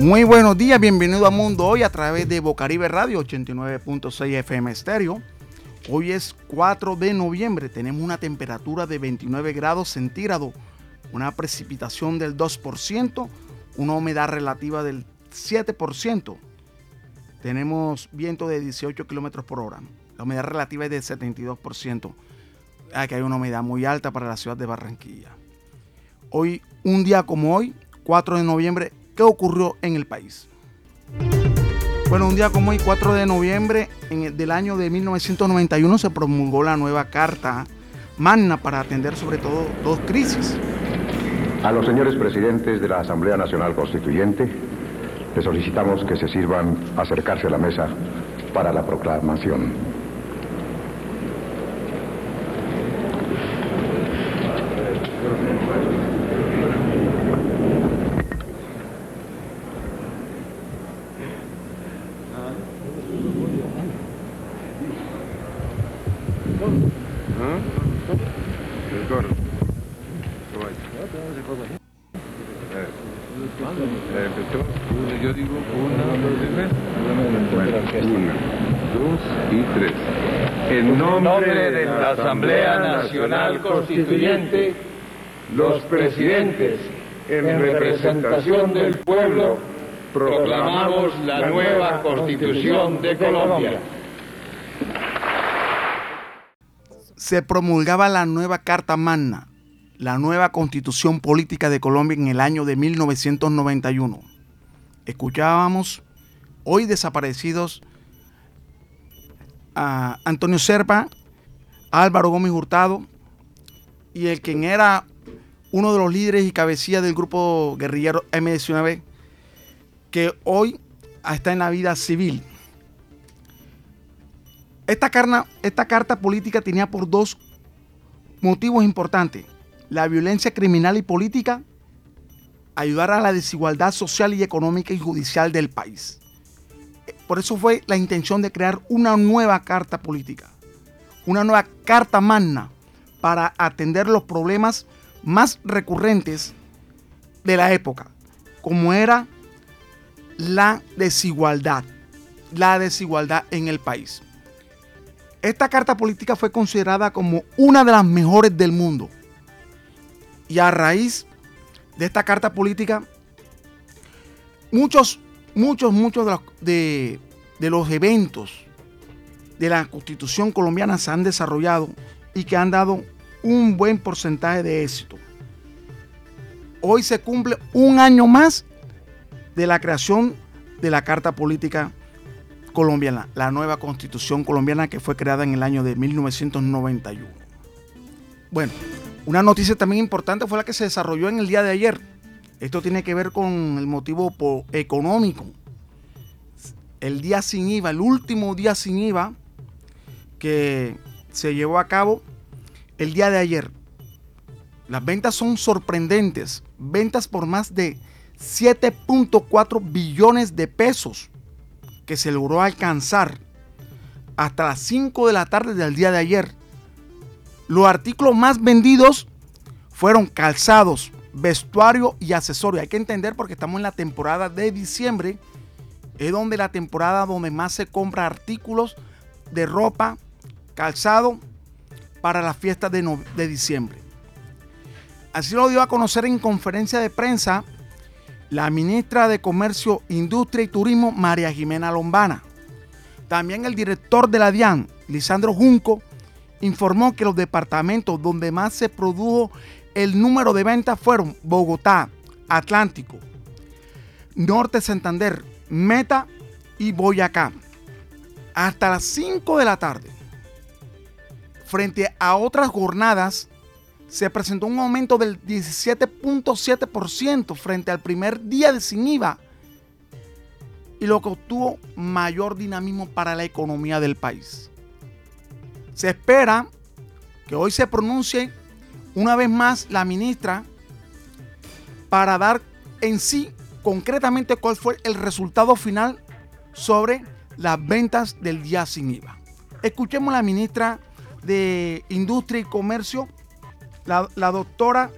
Muy buenos días, bienvenido a Mundo Hoy a través de Bocaribe Radio 89.6 FM Estéreo. Hoy es 4 de noviembre, tenemos una temperatura de 29 grados centígrados, una precipitación del 2%, una humedad relativa del 7%. Tenemos viento de 18 kilómetros por hora. La humedad relativa es del 72%. Aquí hay una humedad muy alta para la ciudad de Barranquilla. Hoy, un día como hoy, 4 de noviembre, ¿qué ocurrió en el país? Bueno, un día como hoy, 4 de noviembre del año de 1991, se promulgó la nueva Carta Magna para atender sobre todo dos crisis. A los señores presidentes de la Asamblea Nacional Constituyente, les solicitamos que se sirvan acercarse a la mesa para la proclamación. Yo digo una, dos y tres. En nombre de la Asamblea Nacional Constituyente, los presidentes, en representación del pueblo, proclamamos la nueva Constitución de Colombia. Se promulgaba la nueva Carta Magna, la nueva constitución política de Colombia en el año de 1991. Escuchábamos hoy desaparecidos a Antonio Serpa, Álvaro Gómez Hurtado y el quien era uno de los líderes y cabecillas del grupo guerrillero M19 que hoy está en la vida civil. Esta, esta carta política tenía por dos motivos importantes la violencia criminal y política, ayudar a la desigualdad social y económica y judicial del país. Por eso fue la intención de crear una nueva carta política, una nueva carta magna para atender los problemas más recurrentes de la época, como era la desigualdad, la desigualdad en el país. Esta carta política fue considerada como una de las mejores del mundo y a raíz de esta carta política, muchos, muchos, muchos de los, de, los eventos de la constitución colombiana se han desarrollado y que han dado un buen porcentaje de éxito. Hoy se cumple un año más de la creación de la Carta Política Colombiana, la nueva constitución colombiana que fue creada en el año de 1991. Bueno, una noticia también importante fue la que se desarrolló en el día de ayer. Esto tiene que ver con el motivo económico. El día sin IVA, el último día sin IVA que se llevó a cabo el día de ayer. Las ventas son sorprendentes. Ventas por más de 7.4 billones de pesos que se logró alcanzar hasta las 5 de la tarde del día de ayer los artículos más vendidos fueron calzados, vestuario y accesorios. Hay que entender porque estamos en la temporada de diciembre. Es donde la temporada donde más se compra artículos de ropa, calzado para las fiestas de, de diciembre. Así lo dio a conocer en conferencia de prensa la ministra de Comercio, Industria y Turismo, María Jimena Lombana. También el director de la DIAN, Lisandro Junco, informó que los departamentos donde más se produjo el número de ventas fueron Bogotá, Atlántico, Norte Santander, Meta y Boyacá. Hasta las 5 de la tarde, frente a otras jornadas, se presentó un aumento del 17.7% frente al primer día de sin IVA y lo que obtuvo mayor dinamismo para la economía del país. Se espera que hoy se pronuncie una vez más la ministra para dar en sí concretamente cuál fue el resultado final sobre las ventas del día sin IVA. Escuchemos a la ministra de Industria y Comercio, la, la doctora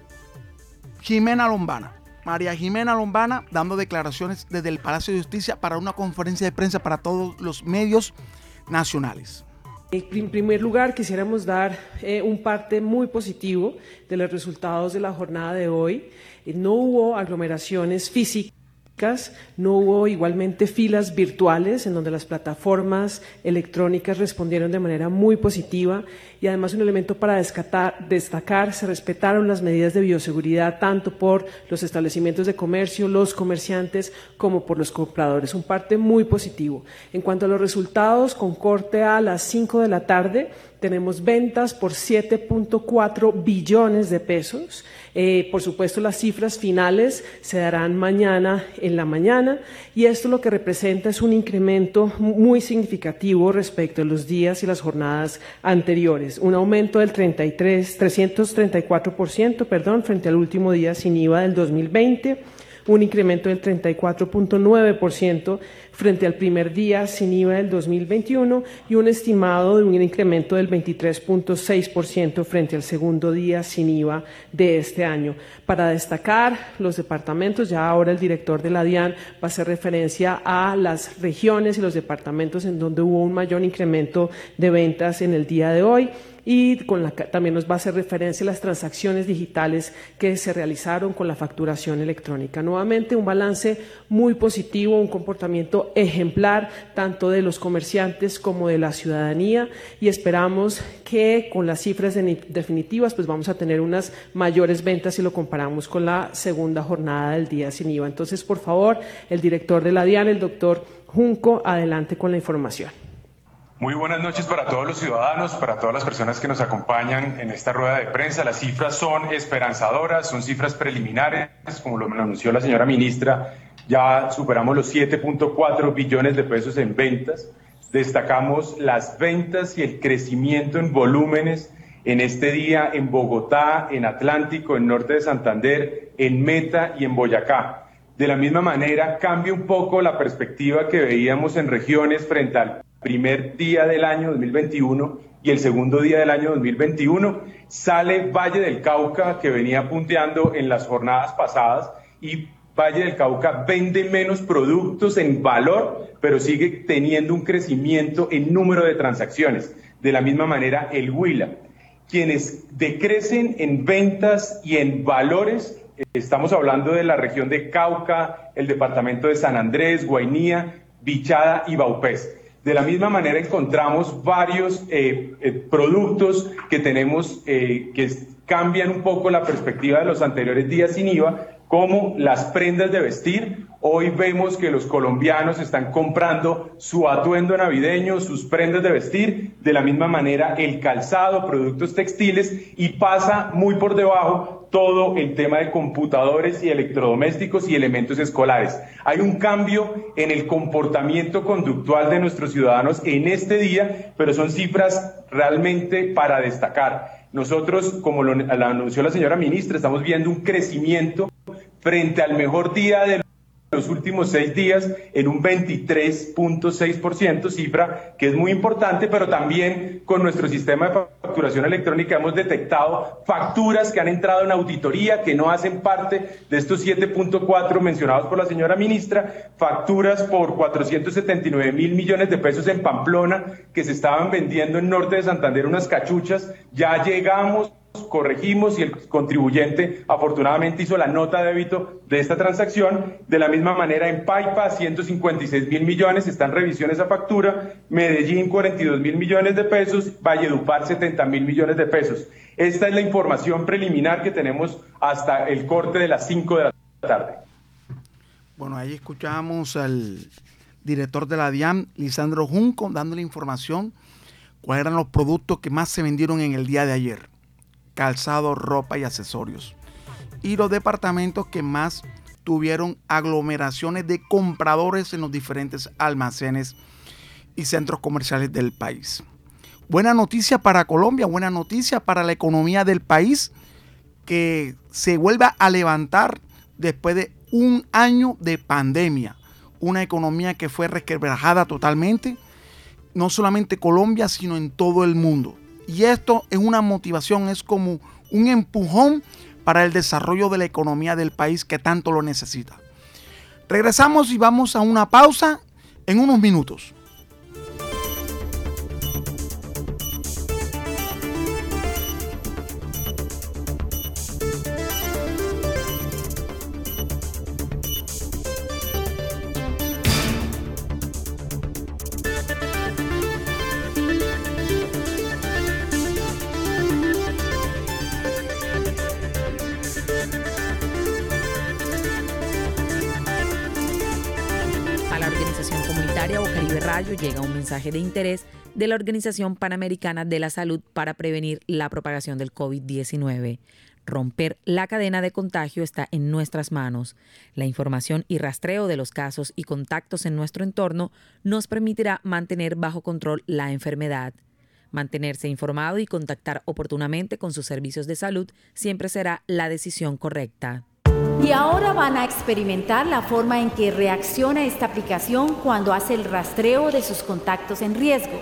Jimena Lombana. María Jimena Lombana dando declaraciones desde el Palacio de Justicia para una conferencia de prensa para todos los medios nacionales. En primer lugar, quisiéramos dar eh, un parte muy positivo de los resultados de la jornada de hoy. No hubo aglomeraciones físicas no hubo igualmente filas virtuales en donde las plataformas electrónicas respondieron de manera muy positiva y además un elemento para destacar, se respetaron las medidas de bioseguridad tanto por los establecimientos de comercio, los comerciantes, como por los compradores. Un parte muy positivo. En cuanto a los resultados, con corte a las 5 de la tarde, tenemos ventas por 7.4 billones de pesos. Eh, por supuesto, las cifras finales se darán mañana en la mañana y esto lo que representa es un incremento muy significativo respecto a los días y las jornadas anteriores. Un aumento del 33, 334% perdón, frente al último día sin IVA del 2020 un incremento del 34.9% frente al primer día sin IVA del 2021 y un estimado de un incremento del 23.6% frente al segundo día sin IVA de este año. Para destacar los departamentos, ya ahora el director de la DIAN va a hacer referencia a las regiones y los departamentos en donde hubo un mayor incremento de ventas en el día de hoy y también nos va a hacer referencia a las transacciones digitales que se realizaron con la facturación electrónica. Nuevamente, un balance muy positivo, un comportamiento ejemplar tanto de los comerciantes como de la ciudadanía y esperamos que con las cifras definitivas pues vamos a tener unas mayores ventas si lo comparamos con la segunda jornada del día sin IVA. Entonces, por favor, el director de la DIAN, el doctor Junco, adelante con la información. Muy buenas noches para todos los ciudadanos, para todas las personas que nos acompañan en esta rueda de prensa. Las cifras son esperanzadoras, son cifras preliminares, como lo anunció la señora ministra, ya superamos los 7.4 billones de pesos en ventas. Destacamos las ventas y el crecimiento en volúmenes en este día en Bogotá, en Atlántico, en Norte de Santander, en Meta y en Boyacá. De la misma manera, cambia un poco la perspectiva que veíamos en regiones frente al primer día del año 2021 y el segundo día del año 2021. Sale Valle del Cauca, que venía punteando en las jornadas pasadas, y Valle del Cauca vende menos productos en valor, pero sigue teniendo un crecimiento en número de transacciones. De la misma manera, el Huila. Quienes decrecen en ventas y en valores, estamos hablando de la región de Cauca, el departamento de San Andrés, Guainía, Bichada y Baupés. De la misma manera encontramos varios eh, eh, productos que tenemos eh, que cambian un poco la perspectiva de los anteriores días sin IVA, como las prendas de vestir. Hoy vemos que los colombianos están comprando su atuendo navideño, sus prendas de vestir, de la misma manera el calzado, productos textiles y pasa muy por debajo todo el tema de computadores y electrodomésticos y elementos escolares. Hay un cambio en el comportamiento conductual de nuestros ciudadanos en este día, pero son cifras realmente para destacar. Nosotros, como lo, anunció la señora ministra, estamos viendo un crecimiento frente al mejor día del los últimos seis días en un 23.6%, cifra que es muy importante, pero también con nuestro sistema de facturación electrónica hemos detectado facturas que han entrado en auditoría que no hacen parte de estos 7.4 mencionados por la señora ministra, facturas por 479 mil millones de pesos en Pamplona que se estaban vendiendo en norte de Santander unas cachuchas, ya llegamos corregimos y el contribuyente afortunadamente hizo la nota de débito de esta transacción. De la misma manera en Paipa, 156 mil millones, está en revisión esa factura. Medellín, 42 mil millones de pesos. Valledupar, 70 mil millones de pesos. Esta es la información preliminar que tenemos hasta el corte de las 5 de la tarde. Bueno, ahí escuchamos al director de la DIAM, Lisandro Junco, dándole información cuáles eran los productos que más se vendieron en el día de ayer calzado, ropa y accesorios. Y los departamentos que más tuvieron aglomeraciones de compradores en los diferentes almacenes y centros comerciales del país. Buena noticia para Colombia, buena noticia para la economía del país que se vuelva a levantar después de un año de pandemia. Una economía que fue resquebrajada totalmente, no solamente Colombia, sino en todo el mundo. Y esto es una motivación, es como un empujón para el desarrollo de la economía del país que tanto lo necesita. Regresamos y vamos a una pausa en unos minutos. Llega un mensaje de interés de la Organización Panamericana de la Salud para prevenir la propagación del COVID-19. Romper la cadena de contagio está en nuestras manos. La información y rastreo de los casos y contactos en nuestro entorno nos permitirá mantener bajo control la enfermedad. Mantenerse informado y contactar oportunamente con sus servicios de salud siempre será la decisión correcta. Y ahora van a experimentar la forma en que reacciona esta aplicación cuando hace el rastreo de sus contactos en riesgo.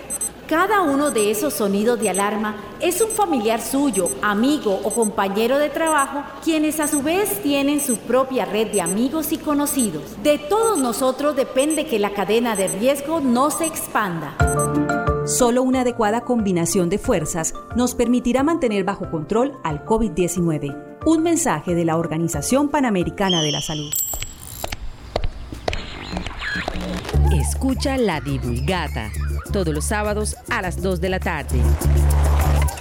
Cada uno de esos sonidos de alarma es un familiar suyo, amigo o compañero de trabajo, quienes a su vez tienen su propia red de amigos y conocidos. De todos nosotros depende que la cadena de riesgo no se expanda. Solo una adecuada combinación de fuerzas nos permitirá mantener bajo control al COVID-19. Un mensaje de la Organización Panamericana de la Salud. Escucha la divulgata todos los sábados a las 2 de la tarde.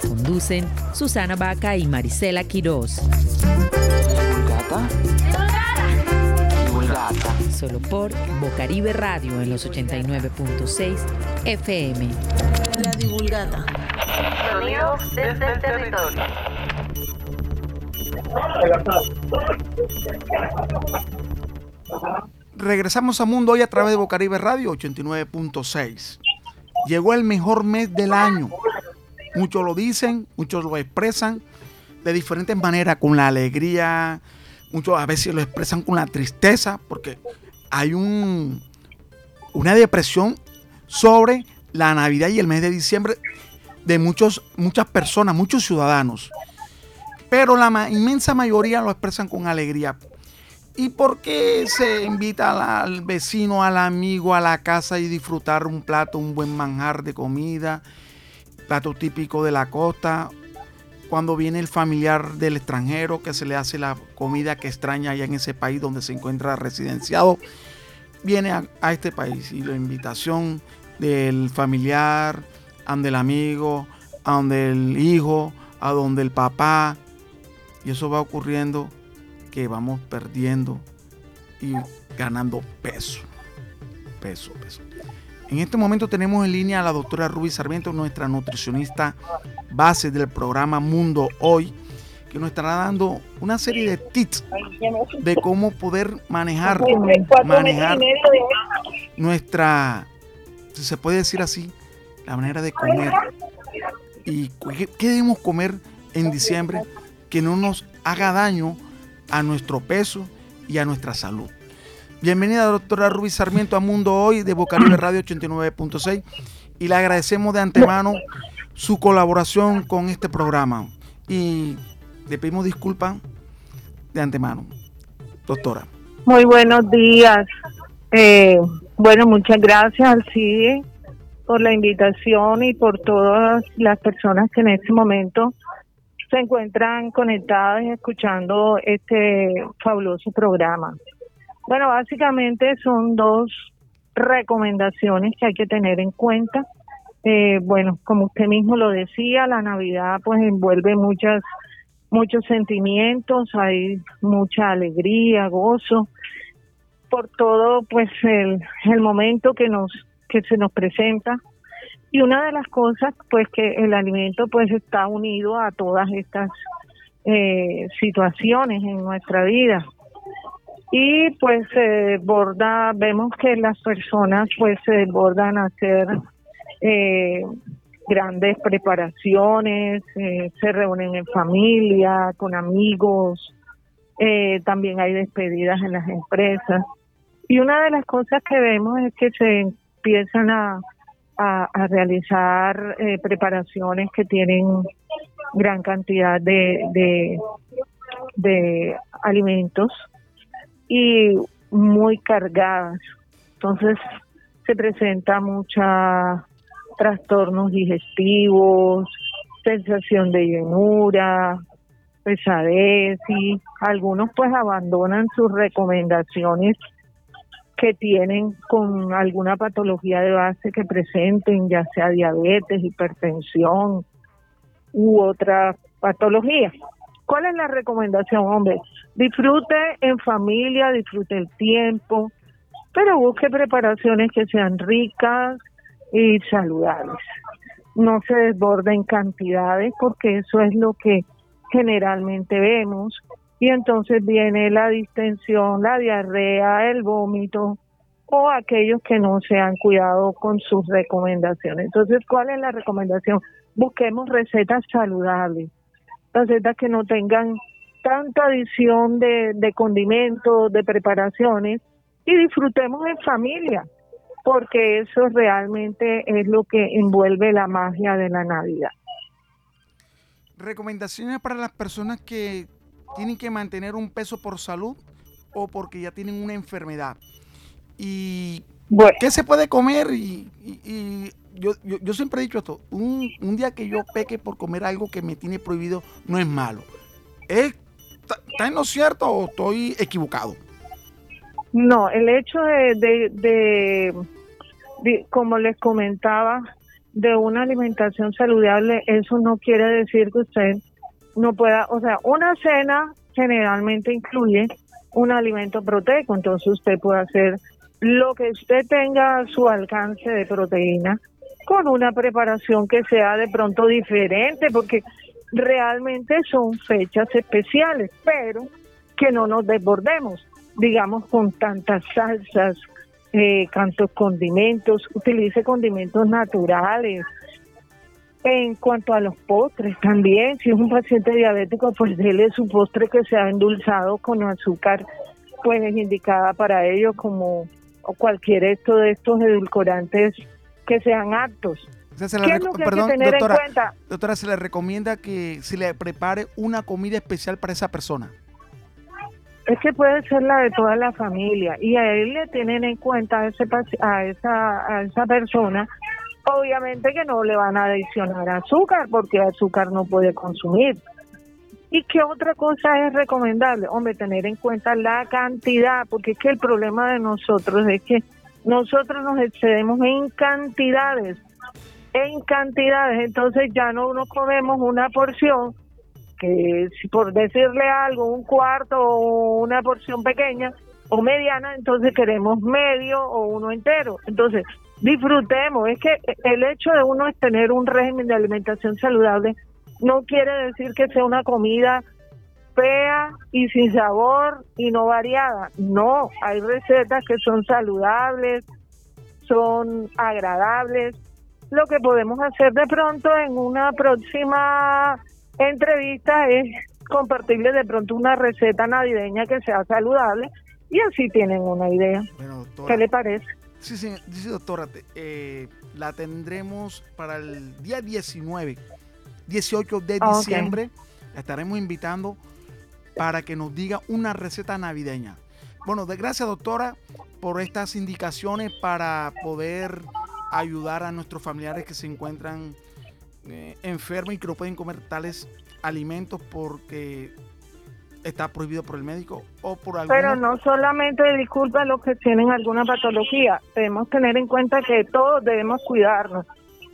Conducen Susana Vaca y Marisela Quirós. Divulgata. Divulgata. Solo por Bocaribe Radio en los 89.6 FM. La divulgata. Sonidos desde el territorio. Regresamos a Mundo hoy a través de Bocaribe Radio 89.6. Llegó el mejor mes del año. Muchos lo dicen, muchos lo expresan de diferentes maneras, con la alegría, muchos a veces lo expresan con la tristeza, porque hay un, una depresión sobre la Navidad y el mes de diciembre de muchos, muchas personas, muchos ciudadanos pero la inmensa mayoría lo expresan con alegría. ¿Y por qué se invita al vecino, al amigo a la casa y disfrutar un plato, un buen manjar de comida, plato típico de la costa? Cuando viene el familiar del extranjero que se le hace la comida que extraña allá en ese país donde se encuentra residenciado, viene a, este país y la invitación del familiar, a donde el amigo, a el hijo, a donde el papá, y eso va ocurriendo que vamos perdiendo y ganando peso. Peso, peso. En este momento tenemos en línea a la doctora Ruby Sarmiento, nuestra nutricionista base del programa Mundo Hoy, que nos estará dando una serie de tips de cómo poder manejar, manejar nuestra, si se puede decir así, la manera de comer. ¿Y qué debemos comer en diciembre? que no nos haga daño a nuestro peso y a nuestra salud. Bienvenida doctora Rubí Sarmiento a Mundo Hoy de Bocaribe Radio 89.6 y le agradecemos de antemano su colaboración con este programa y le pedimos disculpas de antemano. Doctora. Muy buenos días. Eh, bueno, muchas gracias al CIE por la invitación y por todas las personas que en este momento se encuentran conectadas y escuchando este fabuloso programa. Bueno, básicamente son dos recomendaciones que hay que tener en cuenta. Eh, bueno, como usted mismo lo decía, la Navidad pues envuelve muchas muchos sentimientos, hay mucha alegría, gozo por todo pues el, el momento que nos que se nos presenta y una de las cosas, pues que el alimento pues está unido a todas estas eh, situaciones en nuestra vida. Y pues se borda, vemos que las personas pues se desbordan a hacer eh, grandes preparaciones, eh, se reúnen en familia, con amigos, también hay despedidas en las empresas. Y una de las cosas que vemos es que se empiezan a a, realizar eh, preparaciones que tienen gran cantidad de, de alimentos y muy cargadas. Entonces se presenta mucha trastornos digestivos, sensación de llenura, pesadez y algunos pues abandonan sus recomendaciones que tienen con alguna patología de base que presenten, ya sea diabetes, hipertensión u otra patología. ¿Cuál es la recomendación, hombre? Disfrute en familia, disfrute el tiempo, pero busque preparaciones que sean ricas y saludables. No se desborde en cantidades porque eso es lo que generalmente vemos y entonces viene la distensión, la diarrea, el vómito o aquellos que no se han cuidado con sus recomendaciones. Entonces, ¿cuál es la recomendación? Busquemos recetas saludables, recetas que no tengan tanta adición de, de condimentos, de preparaciones y disfrutemos en familia, porque eso realmente es lo que envuelve la magia de la Navidad. Recomendaciones para las personas que tienen que mantener un peso por salud o porque ya tienen una enfermedad. Y qué se puede comer y, yo, yo, siempre he dicho esto, un, un, día que yo peque por comer algo que me tiene prohibido no es malo. ¿Está en lo cierto o estoy equivocado? No, el hecho de, de, de, como les comentaba, de una alimentación saludable, eso no quiere decir que usted no pueda, o sea, una cena generalmente incluye un alimento proteico, entonces usted puede hacer lo que usted tenga a su alcance de proteína con una preparación que sea de pronto diferente, porque realmente son fechas especiales, pero que no nos desbordemos, digamos, con tantas salsas, eh, tantos condimentos, utilice condimentos naturales, en cuanto a los postres, también, si es un paciente diabético, pues dele su postre que sea endulzado con azúcar, pues es indicada para ello como cualquier esto de estos edulcorantes que sean aptos. ¿Qué es lo que hay que tener en cuenta? Doctora, se le recomienda que se le prepare una comida especial para esa persona. Es que puede ser la de toda la familia y a él le tienen en cuenta a, ese, a, esa, a esa persona obviamente que no le van a adicionar azúcar porque azúcar no puede consumir. ¿Y qué otra cosa es recomendable? Hombre, tener en cuenta la cantidad, porque es que el problema de nosotros es que nosotros nos excedemos en cantidades, en cantidades, entonces ya no nos comemos una porción, que si por decirle algo, un cuarto o una porción pequeña o mediana, entonces queremos medio o uno entero. Entonces, disfrutemos. Es que el hecho de uno es tener un régimen de alimentación saludable no quiere decir que sea una comida fea y sin sabor y no variada. No, hay recetas que son saludables, son agradables. Lo que podemos hacer de pronto en una próxima entrevista es compartirles de pronto una receta navideña que sea saludable y así tienen una idea. ¿Qué le parece? Sí, sí, sí doctora, eh, la tendremos para el día 19, 18 de diciembre. La estaremos invitando para que nos diga una receta navideña. Bueno, gracias doctora por estas indicaciones para poder ayudar a nuestros familiares que se encuentran eh, enfermos y que no pueden comer tales alimentos porque está prohibido por el médico o por algún... Pero no solamente disculpa los que tienen alguna patología, debemos tener en cuenta que todos debemos cuidarnos.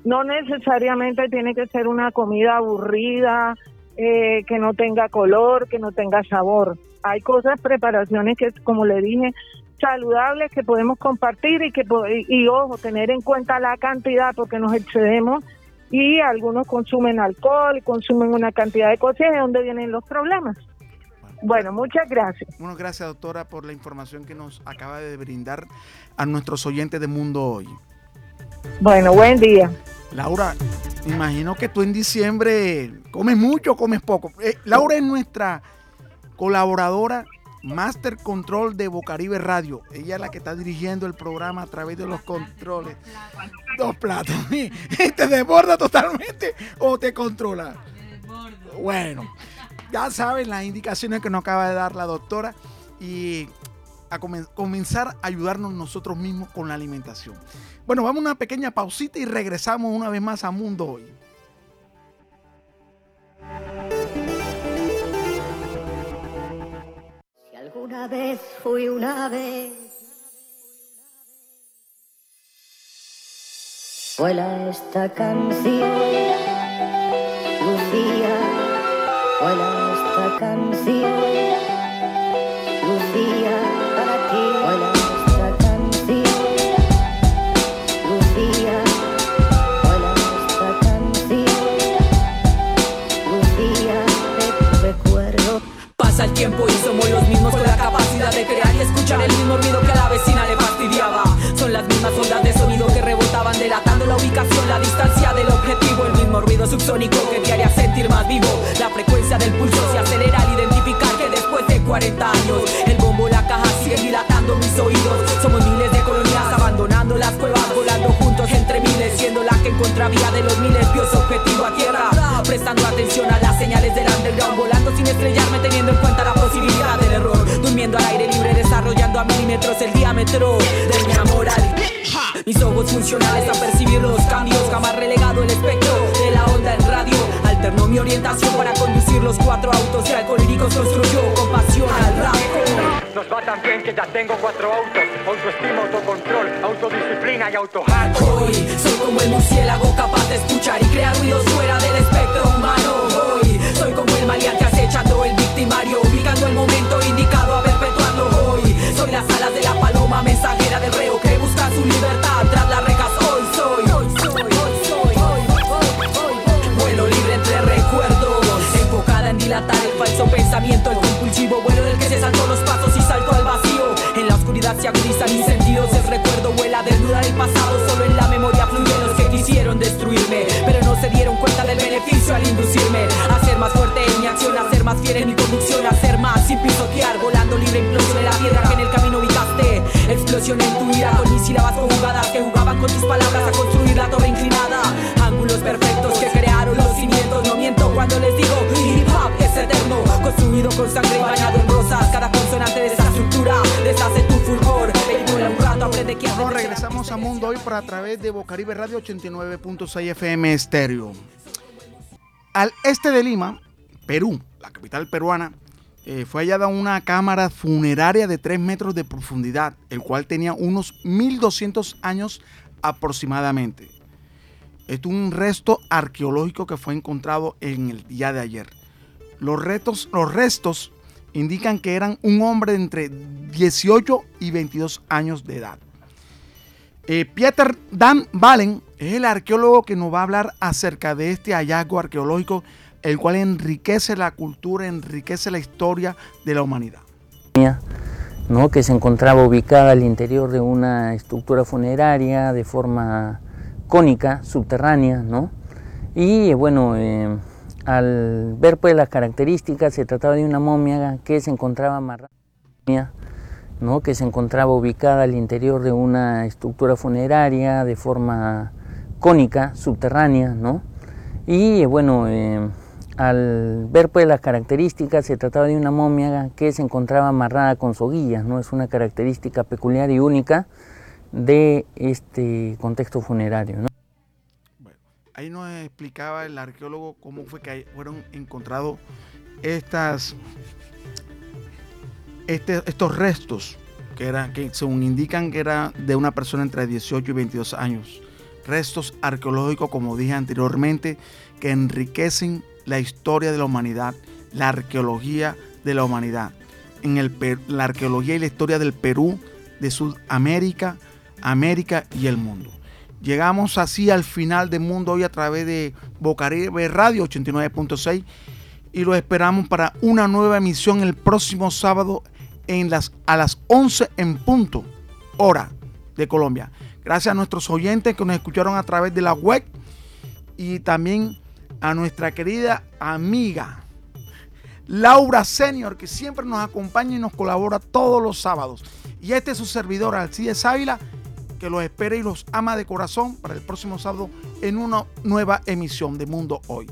No necesariamente tiene que ser una comida aburrida, eh, que no tenga color, que no tenga sabor. Hay cosas, preparaciones que, como le dije, saludables que podemos compartir y que y, ojo, tener en cuenta la cantidad porque nos excedemos y algunos consumen alcohol, consumen una cantidad de cosas, ¿de dónde vienen los problemas? Bueno, muchas gracias. Bueno, gracias doctora por la información que nos acaba de brindar a nuestros oyentes de Mundo Hoy. Bueno, buen día. Laura, imagino que tú en diciembre comes mucho o comes poco. Eh, Laura es nuestra colaboradora Master Control de Bocaribe Radio. Ella es la que está dirigiendo el programa a través de los controles. Dos platos. ¿Te desborda totalmente o te controla? Bueno. ya saben las indicaciones que nos acaba de dar la doctora y a comenzar a ayudarnos nosotros mismos con la alimentación. Bueno, vamos a una pequeña pausita y regresamos una vez más a Mundo Hoy. Si alguna vez fui una vez. Vuela esta canción, Lucía, vuela esta canción, Lucía, el mismo ruido que a la vecina le fastidiaba. Son las mismas ondas de sonido que rebotaban delatando la ubicación, la distancia del objetivo, el mismo ruido subsónico que te haría sentir más vivo. La frecuencia del pulso se acelera al identificar que después de 40 años el bombo, la caja sigue dilatando mis oídos. Somos miles de colonias abandonando las cuevas, volando juntos entre miles, siendo la que en contravía de los miles vio su objetivo a tierra. Prestando atención a las señales del underground, volando sin estrellarme, teniendo en cuenta milímetros el diámetro de mi amor al mis ojos funcionales a percibir los cambios, jamás relegado el espectro de la onda en radio. Alternó mi orientación para conducir los cuatro autos que alcohólicos construyó con pasión al rap. Nos va tan bien que ya tengo cuatro autos. Autoestima, autocontrol, autodisciplina y auto Hoy soy como el murciélago capaz de escuchar y crear ruidos fuera del espectro humano. Hoy soy como el maleante acechando el victimario, las alas de la paloma mensajera del reo que busca su libertad tras las rejas. Hoy soy, hoy soy, hoy soy, hoy, hoy, hoy. Vuelo libre entre recuerdos, enfocada en dilatar el falso pensamiento, el compulsivo vuelo del que se saltó los explosión en tu ira con mis sílabas conjugadas que jugaban con tus palabras a construir la torre inclinada, ángulos perfectos que crearon los cimientos, no miento cuando les digo hip hop es eterno, construido con sangre y bañado en rosas, cada consonante de esa estructura deshace tu fulgor, un rato, aprende que Nos regresamos a Mundo Hoy por a través de Bocaribe Radio 89.6 FM Estéreo. Al este de Lima, Perú, la capital peruana, eh, fue hallada una cámara funeraria de 3 metros de profundidad, el cual tenía unos 1200 años aproximadamente. Es un resto arqueológico que fue encontrado en el día de ayer. Los, restos, los restos indican que eran un hombre de entre 18 y 22 años de edad. Eh, Pieter Dan Valen es el arqueólogo que nos va a hablar acerca de este hallazgo arqueológico, el cual enriquece la cultura, enriquece la historia de la humanidad. ¿no? que se encontraba ubicada al interior de una estructura funeraria de forma cónica, subterránea, ¿no? y bueno, eh, al ver pues las características se trataba de una momia que se encontraba amarrada, ¿no? que se encontraba ubicada al interior de una estructura funeraria de forma cónica, subterránea, ¿no? y bueno, eh, al ver pues las características se trataba de una momia que se encontraba amarrada con soguillas, ¿no? es una característica peculiar y única de este contexto funerario. ¿no? Ahí nos explicaba el arqueólogo cómo fue que fueron encontrados estas, este, estos restos que, era, que según indican que era de una persona entre 18 y 22 años. Restos arqueológicos, como dije anteriormente, que enriquecen la historia de la humanidad, la arqueología de la humanidad. En el, la arqueología y la historia del Perú, de Sudamérica, América y el mundo. Llegamos así al final del mundo hoy a través de Bocaribe Radio 89.6 y lo esperamos para una nueva emisión el próximo sábado en las, a las 11 en punto, hora de Colombia. Gracias a nuestros oyentes que nos escucharon a través de la web y también a nuestra querida amiga Laura Senior, que siempre nos acompaña y nos colabora todos los sábados. Y este es su servidor, Alcides Ávila, que los espera y los ama de corazón para el próximo sábado en una nueva emisión de Mundo Hoy.